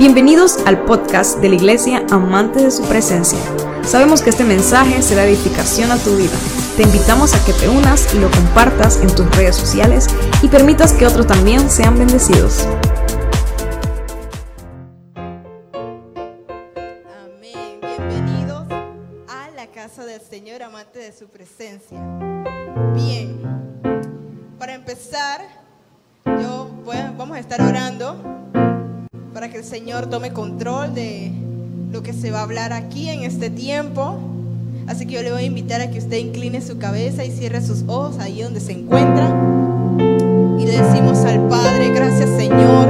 Bienvenidos al podcast de la Iglesia Amante de su Presencia. Sabemos que este mensaje será edificación a tu vida. Te invitamos a que te unas y lo compartas en tus redes sociales y permitas que otros también sean bendecidos. Señor tome control de lo que se va a hablar aquí en este tiempo. Así que yo le voy a invitar a que usted incline su cabeza y cierre sus ojos ahí donde se encuentra. Y le decimos al Padre, gracias Señor,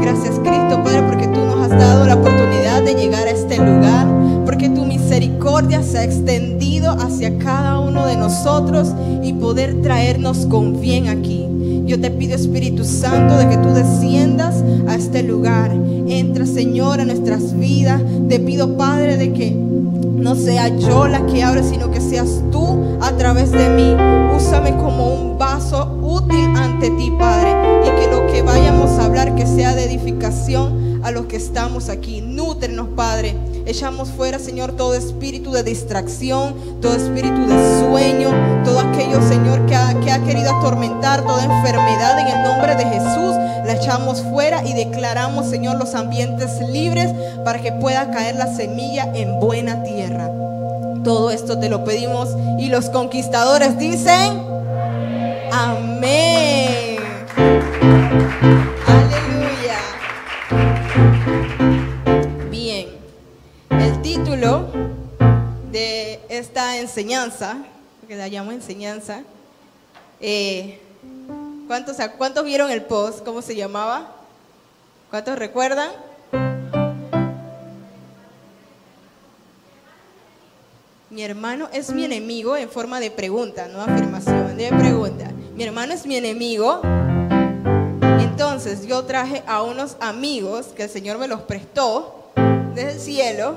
gracias Cristo, Padre, porque tú nos has dado la oportunidad de llegar a este lugar, porque tu misericordia se ha extendido hacia cada uno de nosotros y poder traernos con bien aquí. Yo te pido, Espíritu Santo, de que tú desciendas a este lugar. Entra, Señor, a nuestras vidas. Te pido, Padre, de que no sea yo la que hable, sino que seas tú a través de mí. Úsame como un vaso útil ante ti, Padre. Y que lo que vayamos a hablar, que sea de edificación a los que estamos aquí. Nútrenos, Padre. Echamos fuera, Señor, todo espíritu de distracción, todo espíritu de sueño, todo aquello, Señor, que ha, que ha querido atormentar, toda enfermedad en el nombre de Jesús. La echamos fuera y declaramos, Señor, los ambientes libres para que pueda caer la semilla en buena tierra. Todo esto te lo pedimos y los conquistadores dicen, amén. Aleluya. Bien, el título de esta enseñanza, porque la llamo enseñanza, eh, ¿cuántos, ¿cuántos vieron el post? ¿Cómo se llamaba? ¿Cuántos recuerdan? Mi hermano es mi enemigo en forma de pregunta, no afirmación, de pregunta. Mi hermano es mi enemigo. Entonces yo traje a unos amigos que el Señor me los prestó desde el cielo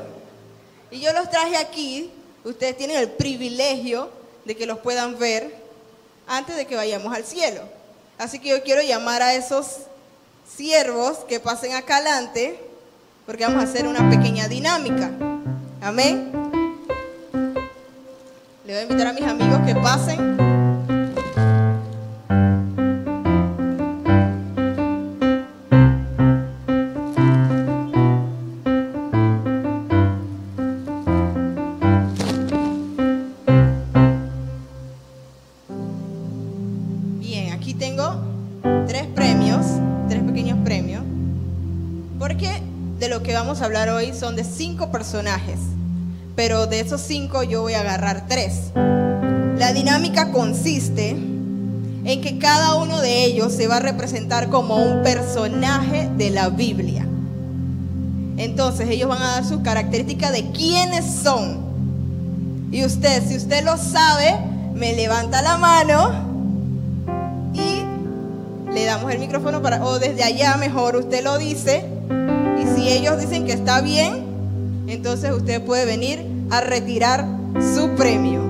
y yo los traje aquí. Ustedes tienen el privilegio de que los puedan ver antes de que vayamos al cielo. Así que yo quiero llamar a esos siervos que pasen acá adelante porque vamos a hacer una pequeña dinámica. Amén. Le voy a invitar a mis amigos que pasen. De cinco personajes, pero de esos cinco yo voy a agarrar tres. La dinámica consiste en que cada uno de ellos se va a representar como un personaje de la Biblia. Entonces ellos van a dar sus características de quiénes son. Y usted, si usted lo sabe, me levanta la mano y le damos el micrófono para, o desde allá mejor usted lo dice. Y si ellos dicen que está bien, entonces usted puede venir a retirar su premio.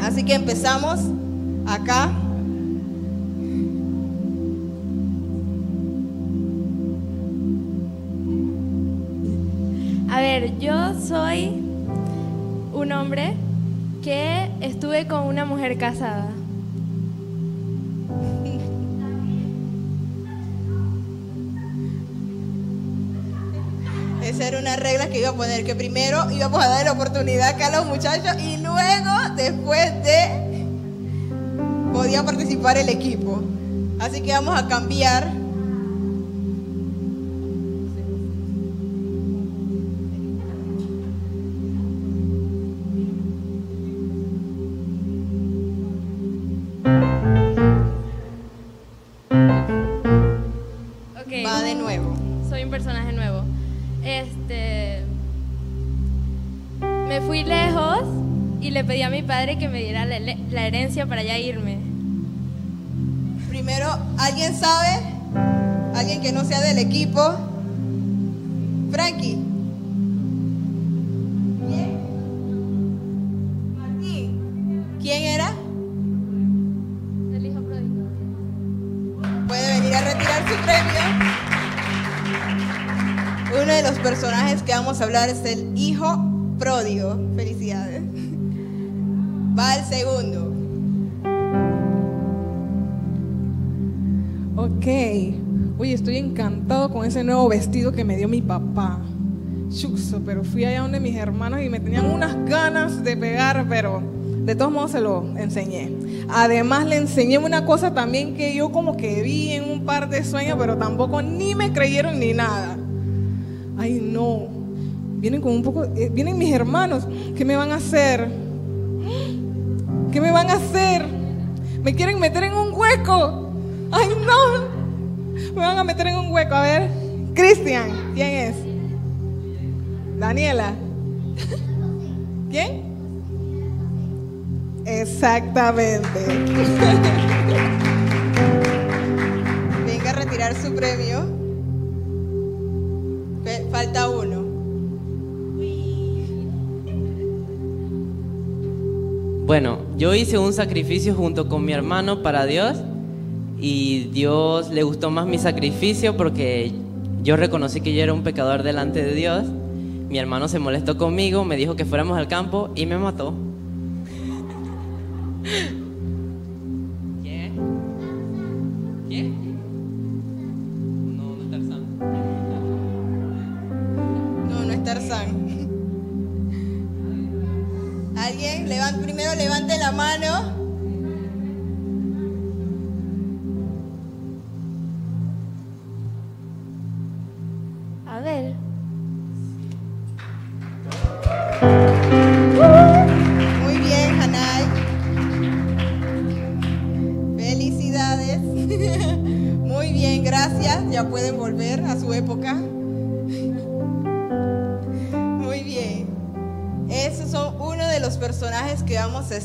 Así que empezamos acá. A ver, yo soy un hombre que estuve con una mujer casada. Esa era una regla que iba a poner, que primero íbamos a dar la oportunidad acá a los muchachos y luego, después de, podía participar el equipo. Así que vamos a cambiar. Para ya irme. Primero, ¿alguien sabe? ¿Alguien que no sea del equipo? Frankie. ¿Quién? Martín. ¿Quién era? El hijo pródigo. Puede venir a retirar su premio. los personajes que vamos a hablar es el hijo pródigo. Felicidades. Va el segundo. Ok. Oye, estoy encantado con ese nuevo vestido que me dio mi papá. Chuxo, pero fui allá donde mis hermanos y me tenían unas ganas de pegar, pero de todos modos se lo enseñé. Además le enseñé una cosa también que yo como que vi en un par de sueños, pero tampoco ni me creyeron ni nada. Ay, no. Vienen con un poco, eh, vienen mis hermanos. ¿Qué me van a hacer? ¿Qué me van a hacer? Me quieren meter en un hueco. Ay, no. Me van a meter en un hueco. A ver, Cristian, ¿quién es? Daniela. ¿Quién? Exactamente. Venga a retirar su premio. Falta uno. Bueno, yo hice un sacrificio junto con mi hermano para Dios y Dios le gustó más mi sacrificio porque yo reconocí que yo era un pecador delante de Dios. Mi hermano se molestó conmigo, me dijo que fuéramos al campo y me mató. ¿Qué? ¿Qué? No, no es Tarzán. No, no es Tarzán. ¿Alguien? Levante, primero levante la mano.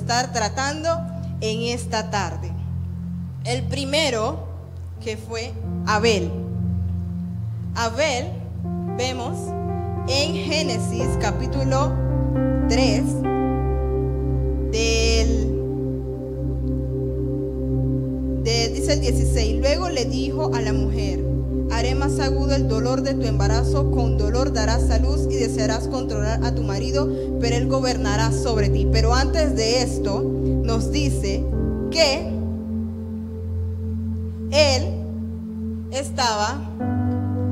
Estar tratando en esta tarde. El primero, que fue Abel. Abel, vemos en Génesis capítulo 3, del, de- dice el 16, luego le dijo a la mujer, haré más agudo el dolor de tu embarazo, con dolor darás a luz y desearás controlar a tu marido, pero él gobernará sobre ti. Pero antes de esto, nos dice que él estaba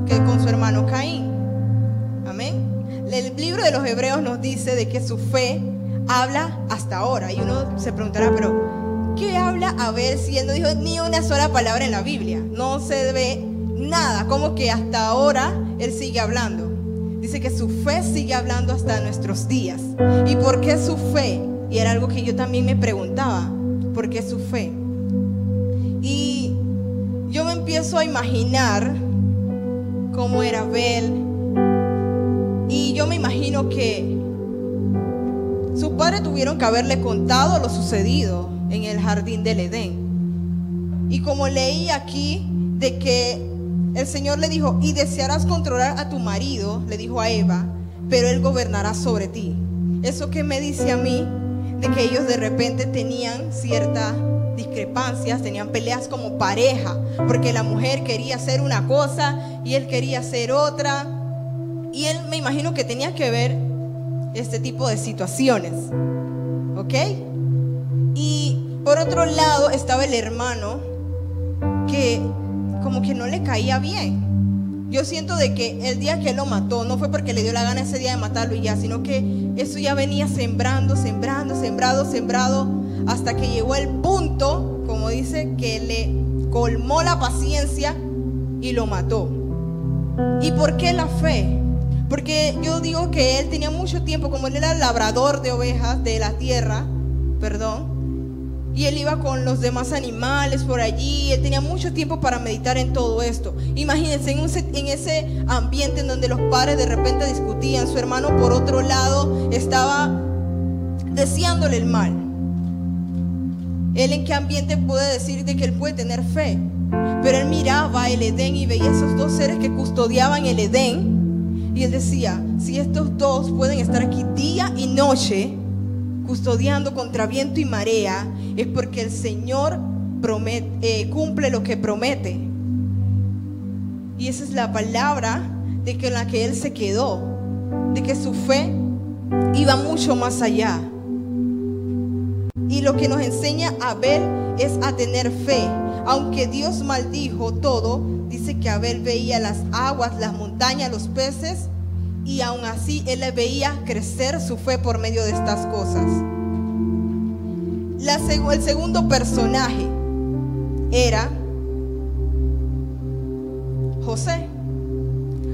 que con su hermano Caín. Amén. El libro de los Hebreos nos dice de que su fe habla hasta ahora. Y uno se preguntará, pero ¿qué habla Abel si él no dijo ni una sola palabra en la Biblia? No se ve nada, como que hasta ahora él sigue hablando. Dice que su fe sigue hablando hasta nuestros días. ¿Y por qué su fe? Y era algo que yo también me preguntaba, ¿por qué su fe? Y yo me empiezo a imaginar cómo era Abel. Y yo me imagino que sus padres tuvieron que haberle contado lo sucedido en el jardín del Edén. Y como leí aquí de que el Señor le dijo, y desearás controlar a tu marido, le dijo a Eva, pero él gobernará sobre ti. Eso que me dice a mí de que ellos de repente tenían ciertas discrepancias, tenían peleas como pareja, porque la mujer quería hacer una cosa y él quería hacer otra. Y él me imagino que tenía que ver este tipo de situaciones. ¿Ok? Y por otro lado estaba el hermano que como que no le caía bien. Yo siento de que el día que lo mató no fue porque le dio la gana ese día de matarlo y ya, sino que eso ya venía sembrando, sembrando, sembrado, sembrado, hasta que llegó el punto, como dice, que le colmó la paciencia y lo mató. ¿Y por qué la fe? Porque yo digo que él tenía mucho tiempo, como él era labrador de ovejas de la tierra, perdón, y él iba con los demás animales por allí, él tenía mucho tiempo para meditar en todo esto. Imagínense en, ese ambiente en donde los padres de repente discutían, su hermano por otro lado estaba deseándole el mal. Él en qué ambiente puede decir de que él puede tener fe. Pero él miraba el Edén y veía esos dos seres que custodiaban el Edén. Y él decía, si estos dos pueden estar aquí día y noche, custodiando contra viento y marea, es porque el Señor eh, cumple lo que promete. Y esa es la palabra de que en la que él se quedó, de que su fe iba mucho más allá. Y lo que nos enseña Abel es a tener fe. Aunque Dios maldijo todo, dice que Abel veía las aguas, las montañas, los peces, y aún así él le veía crecer su fe por medio de estas cosas. el segundo personaje era José.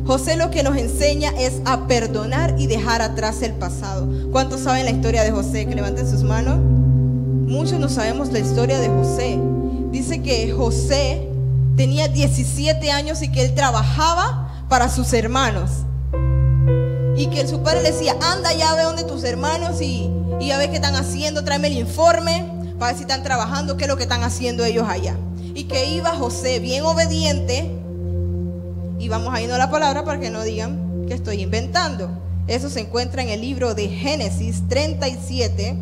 José lo que nos enseña es a perdonar y dejar atrás el pasado. ¿Cuántos saben la historia de José? Que levanten sus manos. Muchos no sabemos la historia de José. Dice que José tenía 17 años y que él trabajaba para sus hermanos. Y que su padre le decía, anda ya ve donde tus hermanos y, y ya ve qué están haciendo, tráeme el informe para ver si están trabajando, qué es lo que están haciendo ellos allá. Y que iba José bien obediente, y vamos a irnos a la palabra para que no digan que estoy inventando. Eso se encuentra en el libro de Génesis 37,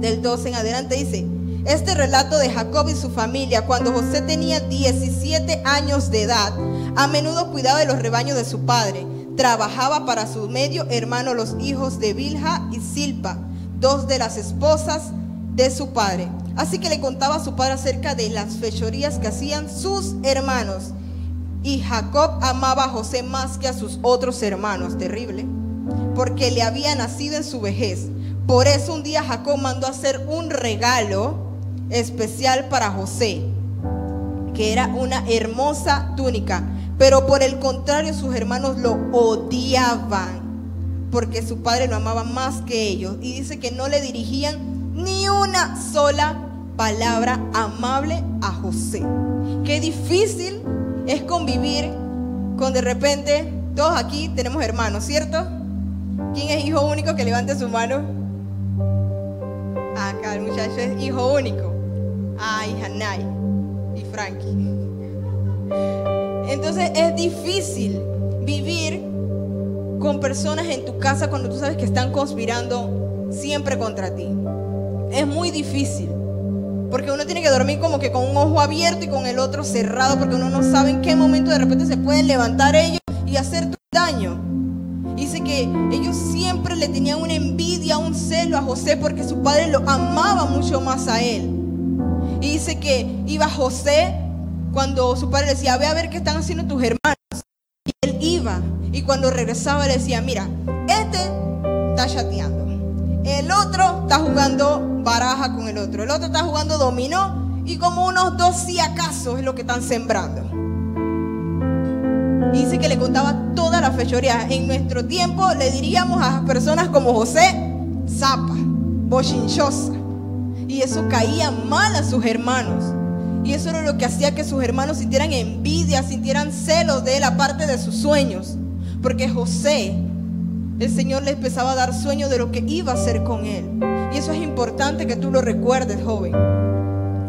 del 12 en adelante, dice, este relato de Jacob y su familia, cuando José tenía 17 años de edad, a menudo cuidaba de los rebaños de su padre trabajaba para su medio hermano los hijos de Bilha y Silpa, dos de las esposas de su padre. Así que le contaba a su padre acerca de las fechorías que hacían sus hermanos. Y Jacob amaba a José más que a sus otros hermanos, terrible, porque le había nacido en su vejez. Por eso un día Jacob mandó hacer un regalo especial para José, que era una hermosa túnica pero por el contrario, sus hermanos lo odiaban porque su padre lo amaba más que ellos. Y dice que no le dirigían ni una sola palabra amable a José. Qué difícil es convivir con de repente, todos aquí tenemos hermanos, ¿cierto? ¿Quién es hijo único? Que levante su mano. Acá el muchacho es hijo único. Ay, Hanay y Frankie. Entonces es difícil vivir con personas en tu casa cuando tú sabes que están conspirando siempre contra ti. Es muy difícil. Porque uno tiene que dormir como que con un ojo abierto y con el otro cerrado, porque uno no sabe en qué momento de repente se pueden levantar ellos y hacer daño. Dice que ellos siempre le tenían una envidia, un celo a José porque su padre lo amaba mucho más a él. Y dice que iba José cuando su padre decía, ve a ver qué están haciendo tus hermanos. Y él iba. Y cuando regresaba le decía, mira, este está chateando. El otro está jugando baraja con el otro. El otro está jugando dominó. Y como unos dos si acaso es lo que están sembrando. Y dice que le contaba toda la fechoría. En nuestro tiempo le diríamos a personas como José, zapa, bochinchosa. Y eso caía mal a sus hermanos. Y eso era lo que hacía que sus hermanos sintieran envidia, sintieran celos de él, aparte de sus sueños. Porque José, el Señor le empezaba a dar sueños de lo que iba a hacer con él. Y eso es importante que tú lo recuerdes, joven.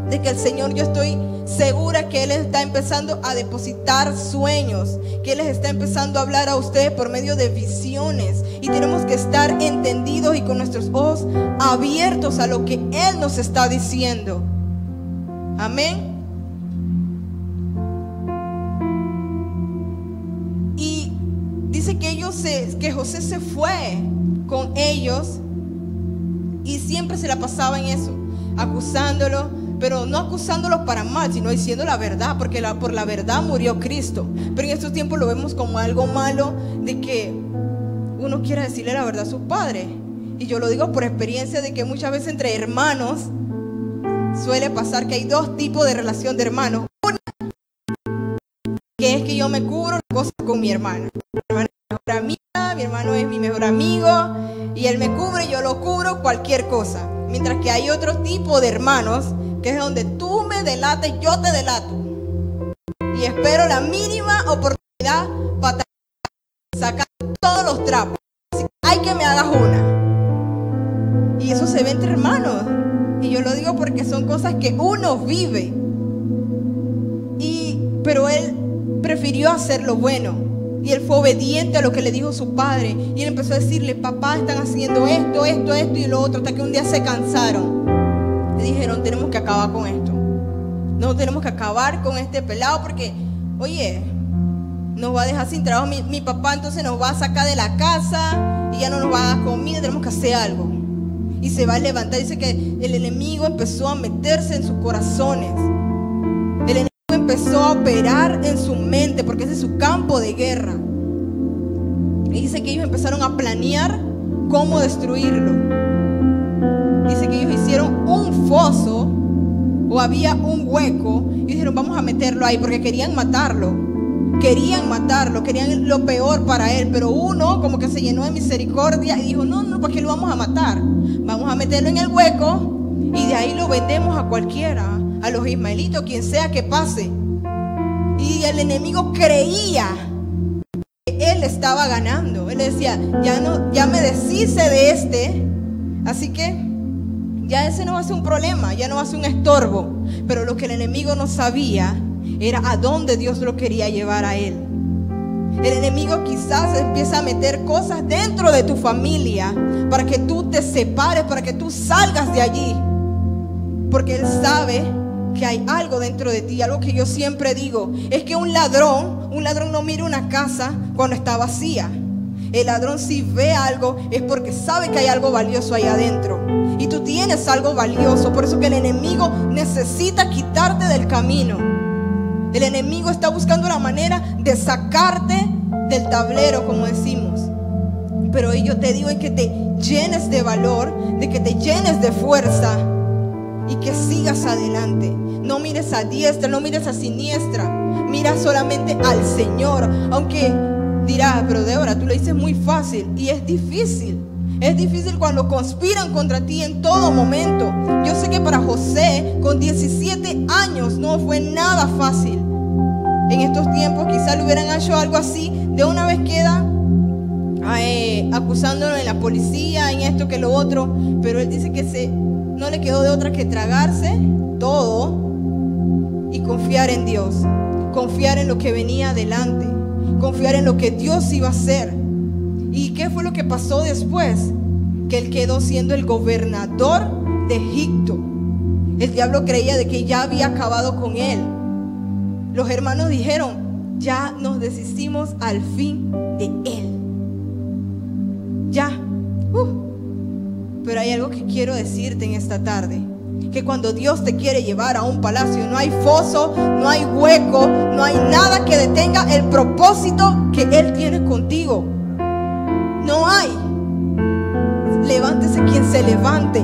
De que el Señor, yo estoy segura que Él está empezando a depositar sueños, que Él les está empezando a hablar a ustedes por medio de visiones. Y tenemos que estar entendidos y con nuestros ojos abiertos a lo que Él nos está diciendo. Amén. Y dice que ellos que José se fue con ellos y siempre se la pasaba en eso, acusándolo, pero no acusándolos para mal, sino diciendo la verdad, porque por la verdad murió Cristo. Pero en estos tiempos lo vemos como algo malo de que uno quiera decirle la verdad a su padre. Y yo lo digo por experiencia de que muchas veces entre hermanos suele pasar que hay dos tipos de relación de hermanos. Una, que es que yo me cubro cosas con mi hermano. Mi hermano es mi mejor amiga, mi hermano es mi mejor amigo, y él me cubre, yo lo cubro, cualquier cosa. Mientras que hay otro tipo de hermanos, que es donde tú me delates, yo te delato. Y espero la mínima oportunidad para sacar todos los trapos. hay que me hagas una. Y eso se ve entre hermanos. Y yo lo digo porque son cosas que uno vive. Y, pero él prefirió hacer lo bueno. Y él fue obediente a lo que le dijo su padre. Y él empezó a decirle, papá, están haciendo esto, esto, esto y lo otro. Hasta que un día se cansaron. Y dijeron, tenemos que acabar con esto. No tenemos que acabar con este pelado porque, oye, nos va a dejar sin trabajo. Mi, mi papá entonces nos va a sacar de la casa y ya no nos va a dar comida, tenemos que hacer algo. Y se va a levantar. Dice que el enemigo empezó a meterse en sus corazones. El enemigo empezó a operar en su mente porque ese es su campo de guerra. Y dice que ellos empezaron a planear cómo destruirlo. Dice que ellos hicieron un foso o había un hueco y dijeron vamos a meterlo ahí porque querían matarlo. Querían matarlo, querían lo peor para él, pero uno como que se llenó de misericordia y dijo, no, no, ¿por qué lo vamos a matar? A meterlo en el hueco y de ahí lo vendemos a cualquiera, a los ismaelitos, quien sea que pase. Y el enemigo creía que él estaba ganando. Él decía, ya, no, ya me deshice de este, así que ya ese no va a ser un problema, ya no va a ser un estorbo. Pero lo que el enemigo no sabía era a dónde Dios lo quería llevar a él. El enemigo quizás empieza a meter cosas dentro de tu familia para que tú te separes, para que tú salgas de allí. Porque Él sabe que hay algo dentro de ti. Algo que yo siempre digo es que un ladrón, un ladrón no mira una casa cuando está vacía. El ladrón si ve algo es porque sabe que hay algo valioso ahí adentro. Y tú tienes algo valioso. Por eso que el enemigo necesita quitarte del camino. El enemigo está buscando la manera de sacarte del tablero, como decimos. Pero yo te digo que te llenes de valor, de que te llenes de fuerza y que sigas adelante. No mires a diestra, no mires a siniestra. Mira solamente al Señor. Aunque dirás, pero Débora, tú lo dices muy fácil y es difícil. Es difícil cuando conspiran contra ti en todo momento. Yo sé que para José, con 17 años, no fue nada fácil. En estos tiempos quizás le hubieran hecho algo así. De una vez queda eh, acusándolo en la policía, en esto que lo otro. Pero él dice que se, no le quedó de otra que tragarse todo y confiar en Dios. Confiar en lo que venía adelante. Confiar en lo que Dios iba a hacer. ¿Y qué fue lo que pasó después? Que él quedó siendo el gobernador de Egipto. El diablo creía de que ya había acabado con él. Los hermanos dijeron, ya nos deshicimos al fin de él. Ya. Uh. Pero hay algo que quiero decirte en esta tarde. Que cuando Dios te quiere llevar a un palacio, no hay foso, no hay hueco, no hay nada que detenga el propósito que Él tiene contigo. No hay. Levántese quien se levante.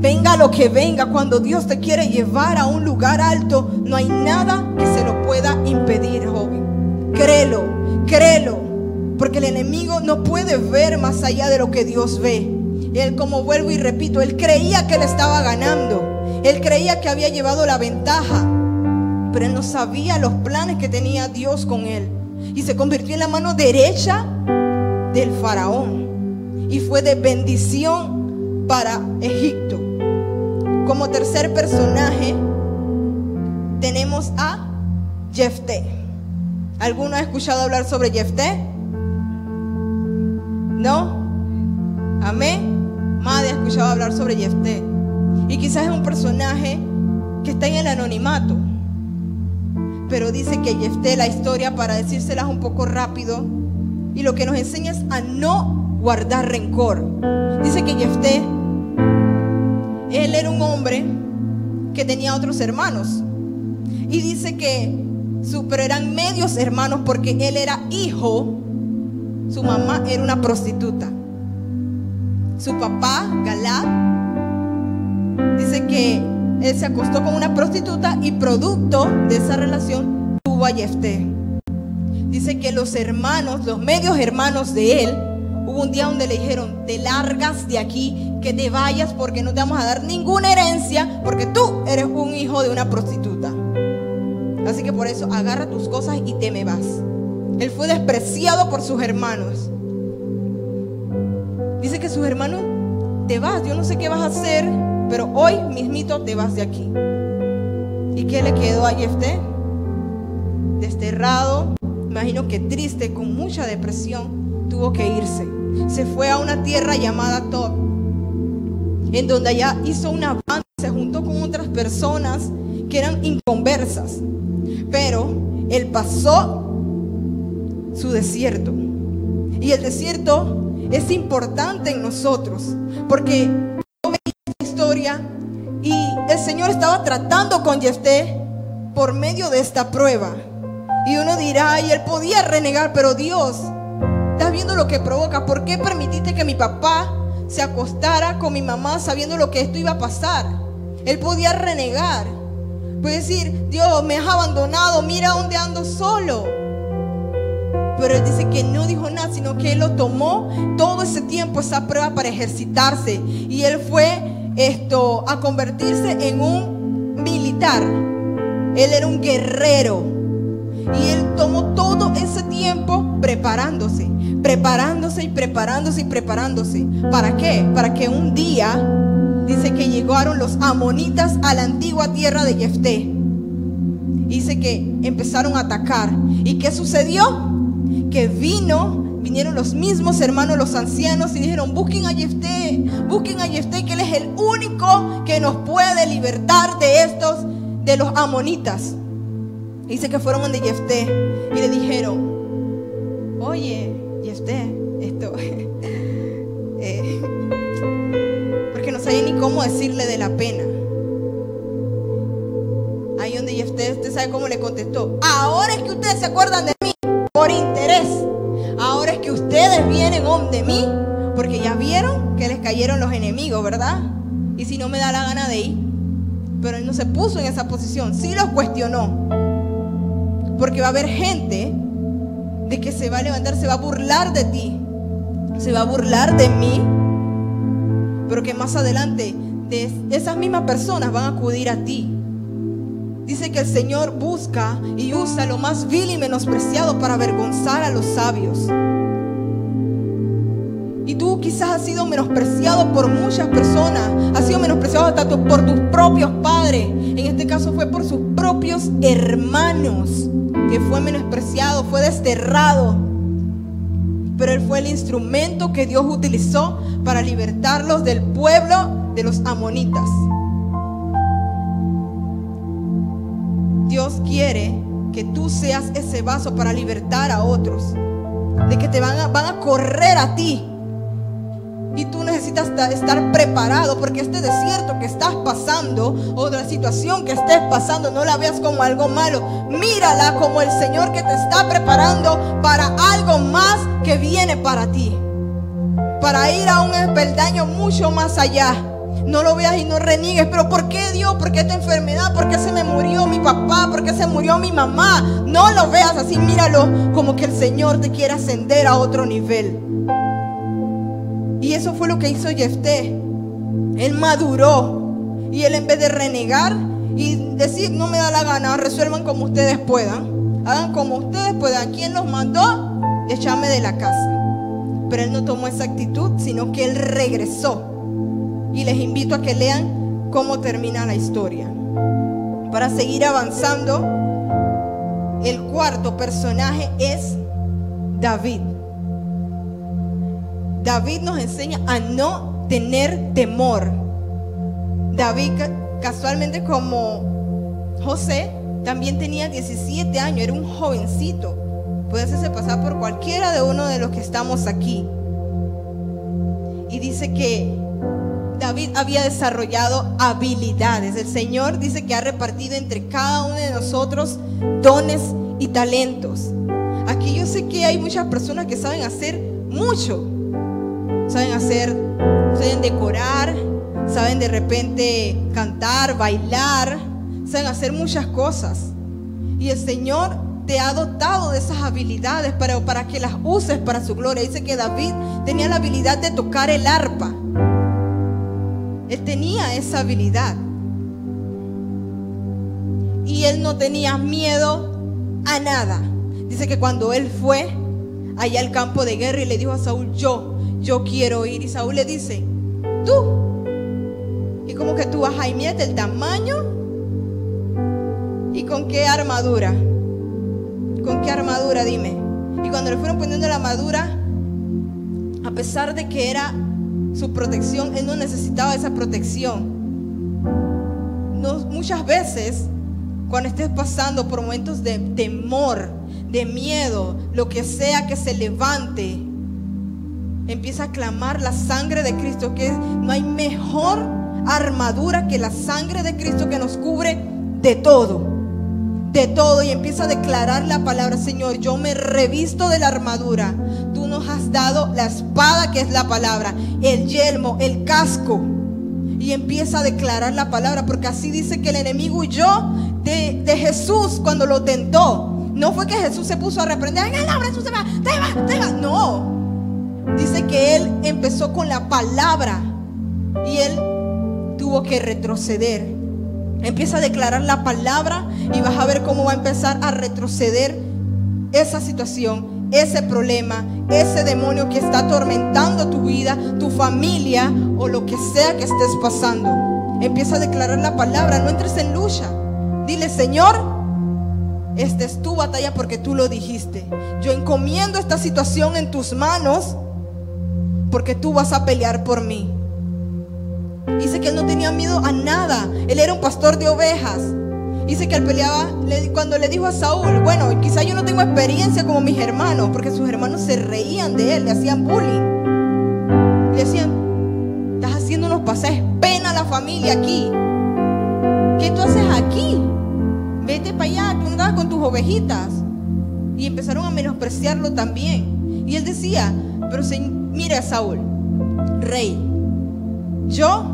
Venga lo que venga, cuando Dios te quiere llevar a un lugar alto, no hay nada que se lo pueda impedir, joven. Créelo, créelo, porque el enemigo no puede ver más allá de lo que Dios ve. Él, como vuelvo y repito, él creía que él estaba ganando. Él creía que había llevado la ventaja, pero él no sabía los planes que tenía Dios con él. Y se convirtió en la mano derecha del faraón. Y fue de bendición para Egipto. Como tercer personaje tenemos a Jefté. ¿Alguno ha escuchado hablar sobre Jefté? ¿No? Amén. Madre ha escuchado hablar sobre Jefté. Y quizás es un personaje que está en el anonimato. Pero dice que Jefté, la historia, para decírselas un poco rápido, y lo que nos enseña es a no guardar rencor. Dice que Jefté, él era un hombre que tenía otros hermanos. Y dice que pero eran medios hermanos porque él era hijo, su mamá era una prostituta. Su papá, Galá, dice que él se acostó con una prostituta y producto de esa relación tuvo a Jefté. Dice que los hermanos, los medios hermanos de él, hubo un día donde le dijeron, te largas de aquí, que te vayas porque no te vamos a dar ninguna herencia, porque tú eres un hijo de una prostituta. Así que por eso agarra tus cosas y te me vas. Él fue despreciado por sus hermanos. Dice que sus hermanos, te vas, yo no sé qué vas a hacer, pero hoy mismito te vas de aquí. ¿Y qué le quedó a Jefté? Desterrado, imagino que triste, con mucha depresión, tuvo que irse. Se fue a una tierra llamada Tob, en donde allá hizo una banda, se juntó con otras personas que eran inconversas. Pero él pasó su desierto. Y el desierto es importante en nosotros, porque yo veía esta historia y el Señor estaba tratando con Jefté por medio de esta prueba. Y uno dirá, y él podía renegar, pero Dios, estás viendo lo que provoca. ¿Por qué permitiste que mi papá se acostara con mi mamá sabiendo lo que esto iba a pasar? Él podía renegar. Puede decir, Dios, me has abandonado, mira dónde ando solo. Pero él dice que no dijo nada, sino que él lo tomó todo ese tiempo, esa prueba para ejercitarse. Y él fue esto a convertirse en un militar. Él era un guerrero. Y él tomó todo ese tiempo preparándose, preparándose y preparándose y preparándose. ¿Para qué? Para que un día dice que llegaron los amonitas a la antigua tierra de Jefté. Dice que empezaron a atacar. ¿Y qué sucedió? Que vino, vinieron los mismos hermanos, los ancianos, y dijeron, busquen a Jefté, busquen a Jefté, que él es el único que nos puede libertar de estos, de los amonitas. Dice que fueron donde Jefté y le dijeron, oye, Jefté, esto, eh, porque no sabía ni cómo decirle de la pena. Ahí donde Jefté, usted sabe cómo le contestó. Ahora es que ustedes se acuerdan de por interés. Ahora es que ustedes vienen de mí porque ya vieron que les cayeron los enemigos, ¿verdad? Y si no me da la gana de ir. Pero él no se puso en esa posición, sí los cuestionó. Porque va a haber gente de que se va a levantar, se va a burlar de ti, se va a burlar de mí, pero que más adelante de esas mismas personas van a acudir a ti. Dice que el Señor busca y usa lo más vil y menospreciado para avergonzar a los sabios. Y tú quizás has sido menospreciado por muchas personas, has sido menospreciado tanto por tus propios padres, en este caso fue por sus propios hermanos, que fue menospreciado, fue desterrado. Pero él fue el instrumento que Dios utilizó para libertarlos del pueblo de los amonitas. Dios quiere que tú seas ese vaso para libertar a otros. De que te van a, van a correr a ti. Y tú necesitas estar preparado porque este desierto que estás pasando o la situación que estés pasando no la veas como algo malo. Mírala como el Señor que te está preparando para algo más que viene para ti. Para ir a un peldaño mucho más allá. No lo veas y no reniegues. Pero ¿por qué Dios? ¿Por qué esta enfermedad? ¿Por papá? ¿Por qué se murió mi mamá? No lo veas así, míralo como que el Señor te quiere ascender a otro nivel. Y eso fue lo que hizo Jefté. Él maduró. Y él en vez de renegar y decir, no me da la gana, resuelvan como ustedes puedan. Hagan como ustedes puedan. ¿Quién los mandó? Echarme de la casa. Pero él no tomó esa actitud, sino que él regresó. Y les invito a que lean cómo termina la historia. Para seguir avanzando, el cuarto personaje es David. David nos enseña a no tener temor. David casualmente como José también tenía 17 años, era un jovencito. Puede hacerse pasar por cualquiera de uno de los que estamos aquí. Y dice que David había desarrollado habilidades. El Señor dice que ha repartido entre cada uno de nosotros dones y talentos. Aquí yo sé que hay muchas personas que saben hacer mucho, saben hacer, saben decorar, saben de repente cantar, bailar, saben hacer muchas cosas. Y el Señor te ha dotado de esas habilidades para, para que las uses para su gloria. Dice que David tenía la habilidad de tocar el arpa. Él tenía esa habilidad. Y él no tenía miedo a nada. Dice que cuando él fue allá al campo de guerra y le dijo a Saúl, yo yo quiero ir. Y Saúl le dice, tú. Y como que tú vas ahí, mírate el tamaño y con qué armadura. ¿Con qué armadura? Dime. Y cuando le fueron poniendo la armadura, a pesar de que era su protección, él no necesitaba esa protección. muchas veces, cuando estés pasando por momentos de temor, de miedo, lo que sea que se levante, empieza a clamar la sangre de Cristo, que no hay mejor armadura que la sangre de Cristo que nos cubre de todo, de todo. Y empieza a declarar la palabra, Señor, yo me revisto de la armadura. Nos has dado la espada que es la palabra, el yelmo, el casco. Y empieza a declarar la palabra, porque así dice que el enemigo huyó de, de Jesús cuando lo tentó. No fue que Jesús se puso a reprender, nombre Jesús se va, te va, te va. No. Dice que él empezó con la palabra y él tuvo que retroceder. Empieza a declarar la palabra y vas a ver cómo va a empezar a retroceder esa situación, ese problema, ese demonio que está atormentando tu vida, tu familia o lo que sea que estés pasando. Empieza a declarar la palabra, no entres en lucha. Dile, Señor, esta es tu batalla porque tú lo dijiste. Yo encomiendo esta situación en tus manos porque tú vas a pelear por mí. Dice que él no tenía miedo a nada. Él era un pastor de ovejas. Dice que él peleaba cuando le dijo a Saúl, bueno, quizá yo no tengo experiencia como mis hermanos, porque sus hermanos se reían de él, le hacían bullying. Le decían, estás haciéndonos pasar pena a la familia aquí. ¿Qué tú haces aquí? Vete para allá, tú andabas con tus ovejitas. Y empezaron a menospreciarlo también. Y él decía, pero mire Saúl, rey, yo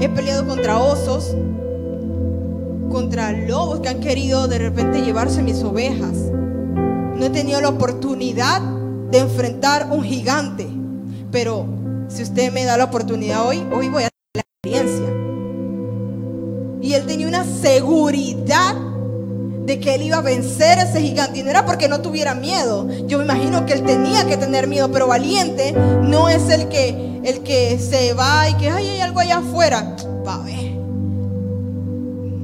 he peleado contra osos, contra lobos que han querido de repente llevarse mis ovejas. No he tenido la oportunidad de enfrentar un gigante. Pero si usted me da la oportunidad hoy, hoy voy a tener la experiencia. Y él tenía una seguridad de que él iba a vencer a ese gigante. Y no era porque no tuviera miedo. Yo me imagino que él tenía que tener miedo, pero valiente no es el que, el que se va y que hay algo allá afuera. Va a ver.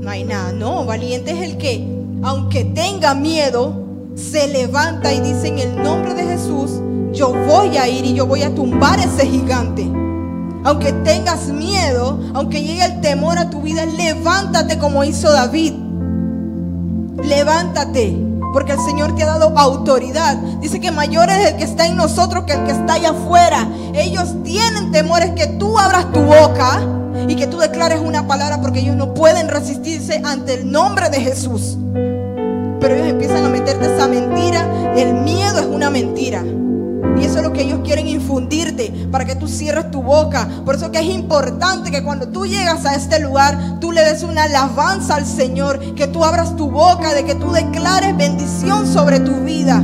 No hay nada. No, valiente es el que, aunque tenga miedo, se levanta y dice en el nombre de Jesús, yo voy a ir y yo voy a tumbar ese gigante. Aunque tengas miedo, aunque llegue el temor a tu vida, levántate como hizo David levántate, porque el Señor te ha dado autoridad. Dice que mayor es el que está en nosotros que el que está allá afuera. Ellos tienen temores que tú abras tu boca y que tú declares una palabra porque ellos no pueden resistirse ante el nombre de Jesús. Pero ellos empiezan a meterte esa mentira. El miedo es una mentira. Y eso es lo que ellos quieren infundirte para que tú cierres tu boca. Por eso que es importante que cuando tú llegas a este lugar, tú le des una alabanza al Señor, que tú abras tu boca, de que tú declares bendición sobre tu vida.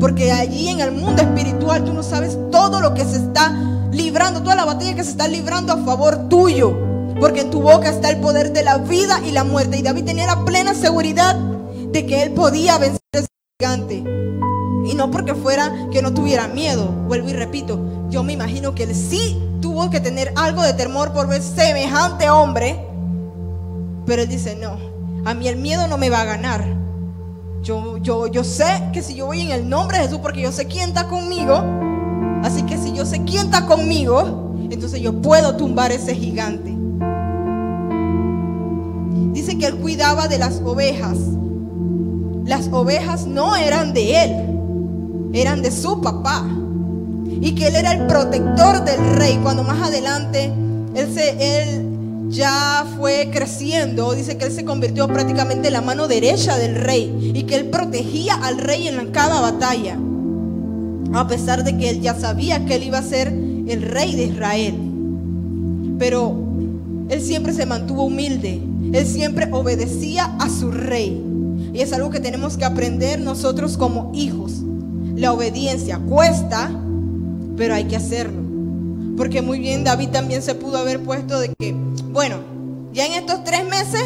Porque allí en el mundo espiritual tú no sabes todo lo que se está librando, toda la batalla que se está librando a favor tuyo. Porque en tu boca está el poder de la vida y la muerte. Y David tenía la plena seguridad de que él podía vencer a ese gigante. Y no porque fuera que no tuviera miedo, vuelvo y repito, yo me imagino que él sí tuvo que tener algo de temor por ver semejante hombre, pero él dice, no, a mí el miedo no me va a ganar. Yo, yo, yo sé que si yo voy en el nombre de Jesús, porque yo sé quién está conmigo, así que si yo sé quién está conmigo, entonces yo puedo tumbar ese gigante. Dice que él cuidaba de las ovejas. Las ovejas no eran de él eran de su papá. Y que él era el protector del rey. Cuando más adelante él, se, él ya fue creciendo, dice que él se convirtió prácticamente en la mano derecha del rey. Y que él protegía al rey en cada batalla. A pesar de que él ya sabía que él iba a ser el rey de Israel. Pero él siempre se mantuvo humilde. Él siempre obedecía a su rey. Y es algo que tenemos que aprender nosotros como hijos. La obediencia cuesta, pero hay que hacerlo. Porque muy bien David también se pudo haber puesto de que, bueno, ya en estos tres meses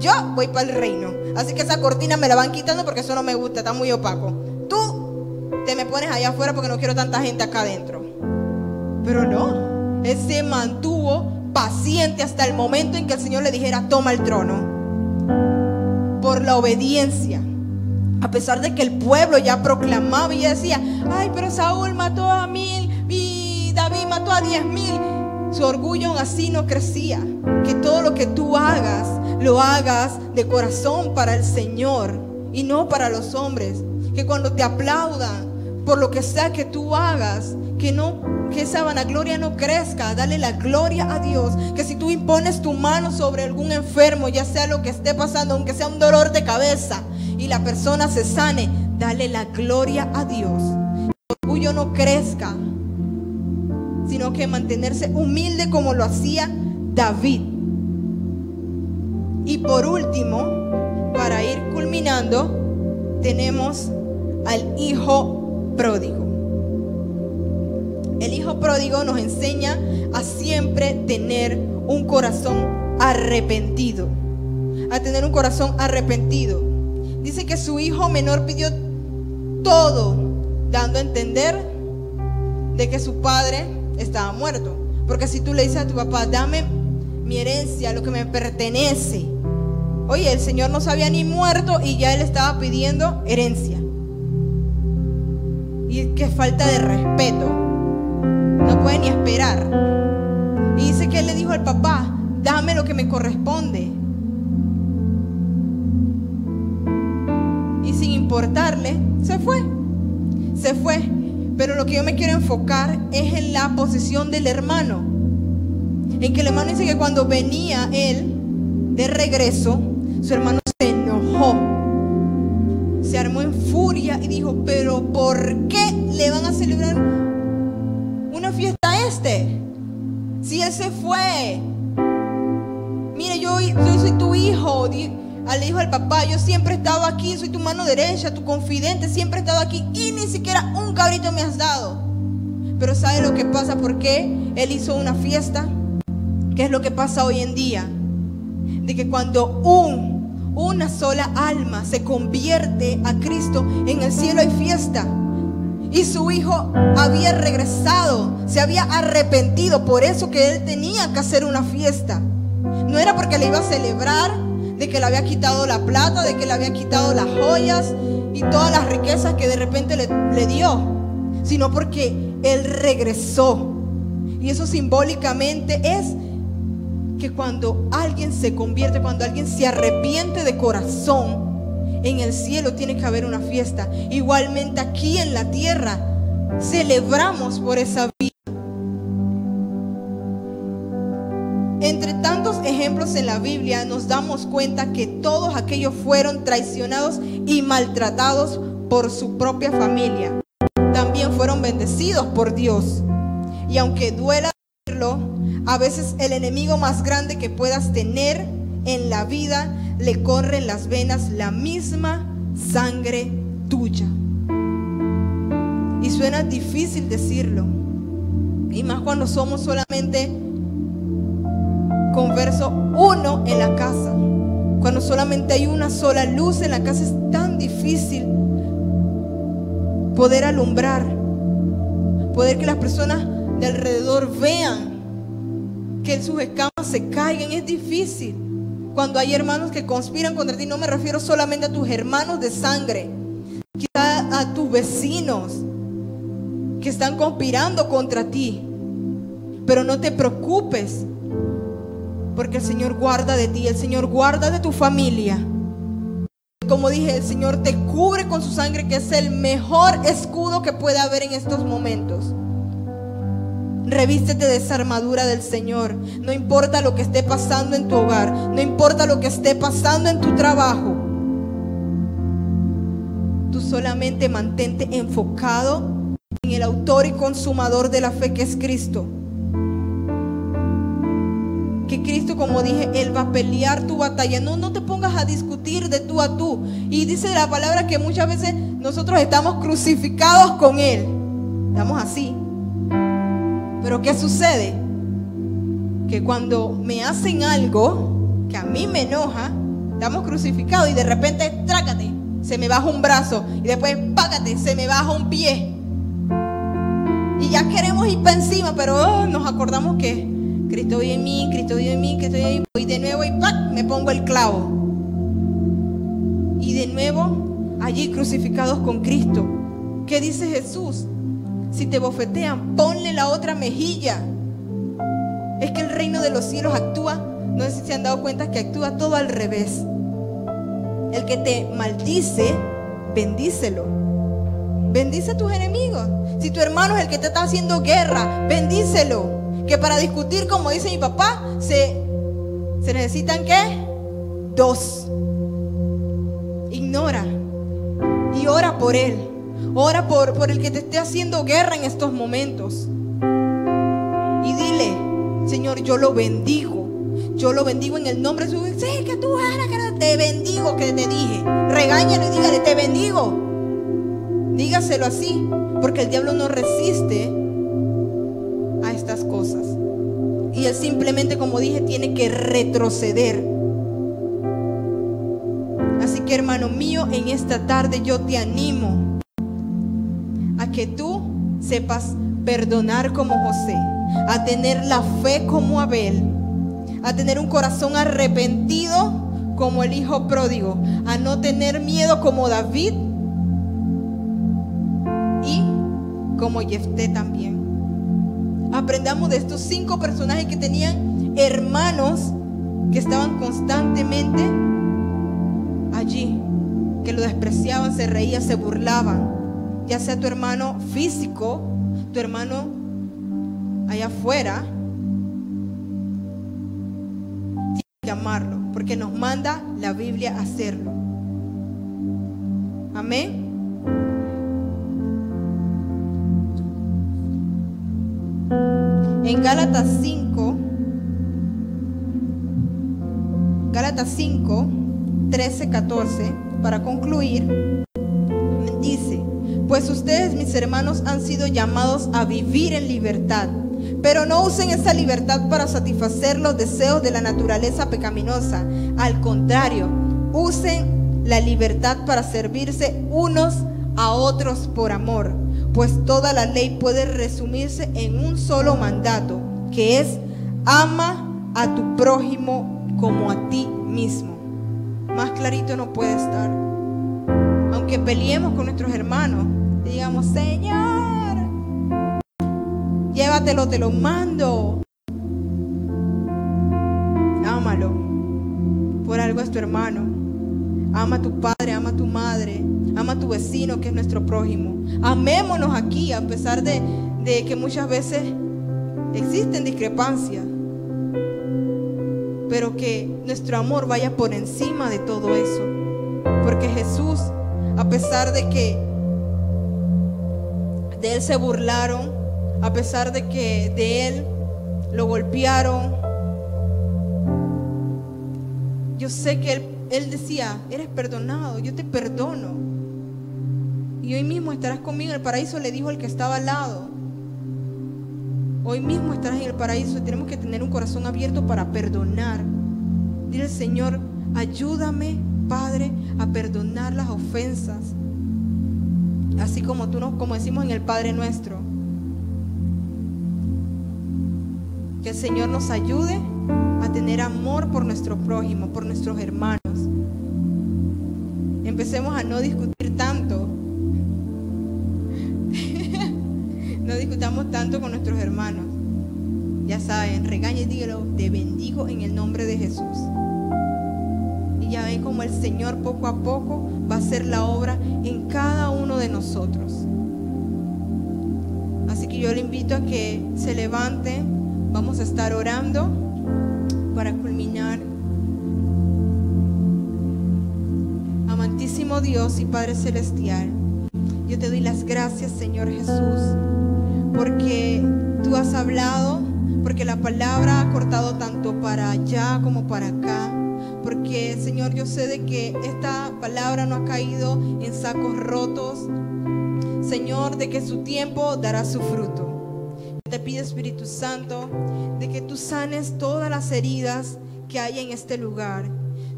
yo voy para el reino. Así que esa cortina me la van quitando porque eso no me gusta, está muy opaco. Tú te me pones allá afuera porque no quiero tanta gente acá adentro. Pero no, él se mantuvo paciente hasta el momento en que el Señor le dijera, toma el trono. Por la obediencia. A pesar de que el pueblo ya proclamaba y decía, ay, pero Saúl mató a mil David mató a diez mil. Su orgullo así no crecía. Que todo lo que tú hagas, lo hagas de corazón para el Señor y no para los hombres. que cuando te aplaudan por lo que sea que tú hagas, que no que esa vanagloria no crezca, dale la gloria a Dios, que si tú impones tu mano sobre algún enfermo, ya sea lo que esté pasando, aunque sea un dolor de cabeza, y la persona se sane, dale la gloria a Dios. El orgullo no crezca, sino que mantenerse humilde como lo hacía David. Y por último, para ir culminando, tenemos al hijo pródigo. El hijo pródigo nos enseña a siempre tener un corazón arrepentido. A tener un corazón arrepentido. Dice que su hijo menor pidió todo, dando a entender de que su padre estaba muerto. Porque si tú le dices a tu papá, dame mi herencia, lo que me pertenece. Oye, el Señor no se había ni muerto y ya él estaba pidiendo herencia. Y qué falta de respeto. No puede ni esperar. Y dice que él le dijo al papá, dame lo que me corresponde. Y sin importarle, se fue. Se fue. Pero lo que yo me quiero enfocar es en la posición del hermano. En que el hermano dice que cuando venía él de regreso, su hermano se enojó. Se armó en furia y dijo, pero ¿por qué le van a celebrar una fiesta a este? Si él se fue. Mire, yo, yo soy tu hijo. Le dijo al papá, yo siempre he estado aquí, soy tu mano derecha, tu confidente, siempre he estado aquí y ni siquiera un cabrito me has dado. Pero ¿sabe lo que pasa? ¿Por qué él hizo una fiesta? ¿Qué es lo que pasa hoy en día? De que cuando un, una sola alma se convierte a Cristo, en el cielo hay fiesta. Y su hijo había regresado, se había arrepentido, por eso que él tenía que hacer una fiesta. No era porque le iba a celebrar, de que le había quitado la plata, de que le había quitado las joyas y todas las riquezas que de repente le, dio, sino porque él regresó. Y eso simbólicamente es que cuando alguien se convierte, cuando alguien se arrepiente de corazón, en el cielo tiene que haber una fiesta. Igualmente aquí en la tierra celebramos por esa vida. Entre tantos ejemplos en la Biblia nos damos cuenta que todos aquellos fueron traicionados y maltratados por su propia familia. También fueron bendecidos por Dios. Y aunque duela decirlo, a veces el enemigo más grande que puedas tener en la vida le corre en las venas la misma sangre tuya. Y suena difícil decirlo. Y más cuando somos solamente converso uno en la casa. Cuando solamente hay una sola luz en la casa es tan difícil poder alumbrar, poder que las personas de alrededor vean que sus escamas se caigan. Es difícil. Cuando hay hermanos que conspiran contra ti, no me refiero solamente a tus hermanos de sangre, quizá a tus vecinos que están conspirando contra ti. Pero no te preocupes, porque el Señor guarda de ti, el Señor guarda de tu familia. Como dije, el Señor te cubre con su sangre, que es el mejor escudo que puede haber en estos momentos. Revístete de esa armadura del Señor. No importa lo que esté pasando en tu hogar, no importa lo que esté pasando en tu trabajo. Tú solamente mantente enfocado en el autor y consumador de la fe que es Cristo que Cristo, como dije, Él va a pelear tu batalla. No, no te pongas a discutir de tú a tú. Y dice la palabra que muchas veces nosotros estamos crucificados con Él. Estamos así. Pero ¿qué sucede? Que cuando me hacen algo que a mí me enoja, estamos crucificados y de repente, trácate, se me baja un brazo. Y después, págate, se me baja un pie. Y ya queremos ir para encima, pero oh, nos acordamos que Cristo vive en mí, Cristo vive en mí, Cristo vive en mí. Y de nuevo y me pongo el clavo. Y de nuevo allí crucificados con Cristo. ¿Qué dice Jesús? Si te bofetean, ponle la otra mejilla. Es que el reino de los cielos actúa, no sé si se han dado cuenta que actúa todo al revés. El que te maldice, bendícelo. bendice a tus enemigos. Si tu hermano es el que te está haciendo guerra, bendícelo. Que para discutir, como dice mi papá, se, se necesitan qué? Dos. Ignora y ora por él. Ora por, por el que te esté haciendo guerra en estos momentos. Y dile, Señor, yo lo bendigo. Yo lo bendigo en el nombre de su Sí, que tú eres, te bendigo, que te dije. Regáñalo y dígale, te bendigo. Dígaselo así, porque el diablo no resiste Y él simplemente, como dije, tiene que retroceder. Así que hermano mío, en esta tarde yo te animo a que tú sepas perdonar como José, a tener la fe como Abel, a tener un corazón arrepentido como el hijo pródigo, a no tener miedo como David y como Jefté también. Aprendamos de estos cinco personajes que tenían hermanos que estaban constantemente allí, que lo despreciaban, se reían, se burlaban, ya sea tu hermano físico, tu hermano allá afuera, tienes que amarlo, porque nos manda la Biblia hacerlo. Amén. En Gálatas 5, Gálatas 5, 13, 14, para concluir, dice, pues ustedes, mis hermanos, han sido llamados a vivir en libertad, pero no usen esa libertad para satisfacer los deseos de la naturaleza pecaminosa. Al contrario, usen la libertad para servirse unos a otros por amor, pues toda la ley puede resumirse en un solo mandato, que es ama a tu prójimo como a ti mismo. Más clarito no puede estar. Aunque peleemos con nuestros hermanos, digamos, Señor, llévatelo, te lo mando. Ámalo. Por algo es tu hermano. Ama a tu padre, ama a tu madre, ama a tu vecino que es nuestro prójimo. Amémonos aquí a pesar de, de que muchas veces existen discrepancias. Pero que nuestro amor vaya por encima de todo eso. Porque Jesús, a pesar de que de él se burlaron, a pesar de que de él lo golpearon, yo sé que él, él decía, eres perdonado, yo te perdono. Y hoy mismo estarás conmigo en el paraíso, le dijo el que estaba al lado. Hoy mismo estarás en el paraíso y tenemos que tener un corazón abierto para perdonar. Dile al Señor, ayúdame, Padre, a perdonar las ofensas. Así como tú nos, como decimos en el Padre nuestro. Que el Señor nos ayude a tener amor por nuestro prójimo, por nuestros hermanos. Empecemos a no discutir tanto. no discutamos tanto con nuestros hermanos. Ya saben, regañe y dígalo, te bendigo en el nombre de Jesús. Y ya ven como el Señor poco a poco va a hacer la obra en cada uno de nosotros. Así que yo le invito a que se levante. Vamos a estar orando para culminar. Dios y Padre Celestial, yo te doy las gracias, Señor Jesús, porque tú has hablado, porque la palabra ha cortado tanto para allá como para acá. Porque, Señor, yo sé de que esta palabra no ha caído en sacos rotos. Señor, de que su tiempo dará su fruto. Te pido, Espíritu Santo, de que tú sanes todas las heridas que hay en este lugar.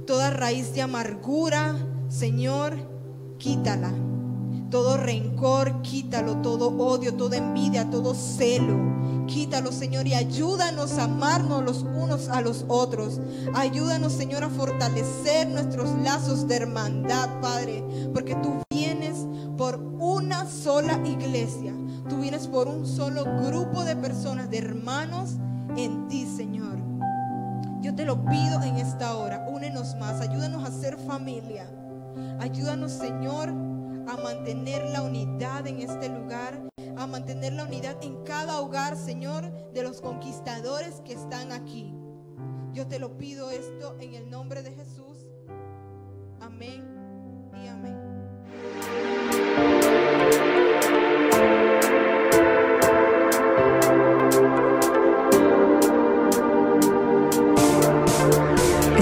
Toda raíz de amargura, Señor, quítala. Todo rencor, quítalo. Todo odio, toda envidia, todo celo. Quítalo, Señor, y ayúdanos a amarnos los unos a los otros. Ayúdanos, Señor, a fortalecer nuestros lazos de hermandad, Padre, porque tú vienes por una sola iglesia. Tú vienes por un solo grupo de personas, de hermanos en ti, Señor. Yo te lo pido en esta hora. Únenos más. Ayúdanos a ser familia. Ayúdanos, Señor, a mantener la unidad en este lugar, a mantener la unidad en cada hogar, Señor, de los conquistadores que están aquí. Yo te lo pido esto en el nombre de Jesús. Amén y amén.